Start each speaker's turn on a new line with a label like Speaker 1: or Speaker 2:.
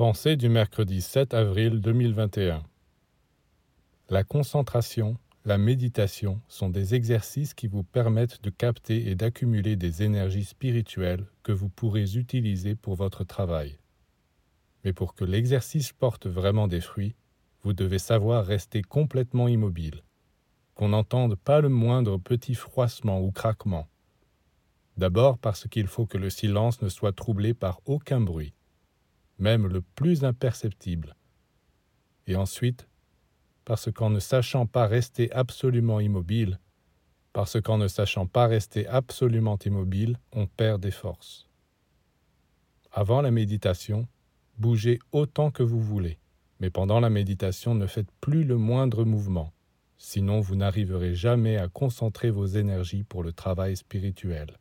Speaker 1: Pensée du mercredi 7 avril 2021 La concentration, la méditation sont des exercices qui vous permettent de capter et d'accumuler des énergies spirituelles que vous pourrez utiliser pour votre travail. Mais pour que l'exercice porte vraiment des fruits, vous devez savoir rester complètement immobile, qu'on n'entende pas le moindre petit froissement ou craquement. D'abord parce qu'il faut que le silence ne soit troublé par aucun bruit même le plus imperceptible. Et ensuite, parce qu'en ne sachant pas rester absolument immobile, parce qu'en ne sachant pas rester absolument immobile, on perd des forces. Avant la méditation, bougez autant que vous voulez, mais pendant la méditation, ne faites plus le moindre mouvement, sinon vous n'arriverez jamais à concentrer vos énergies pour le travail spirituel.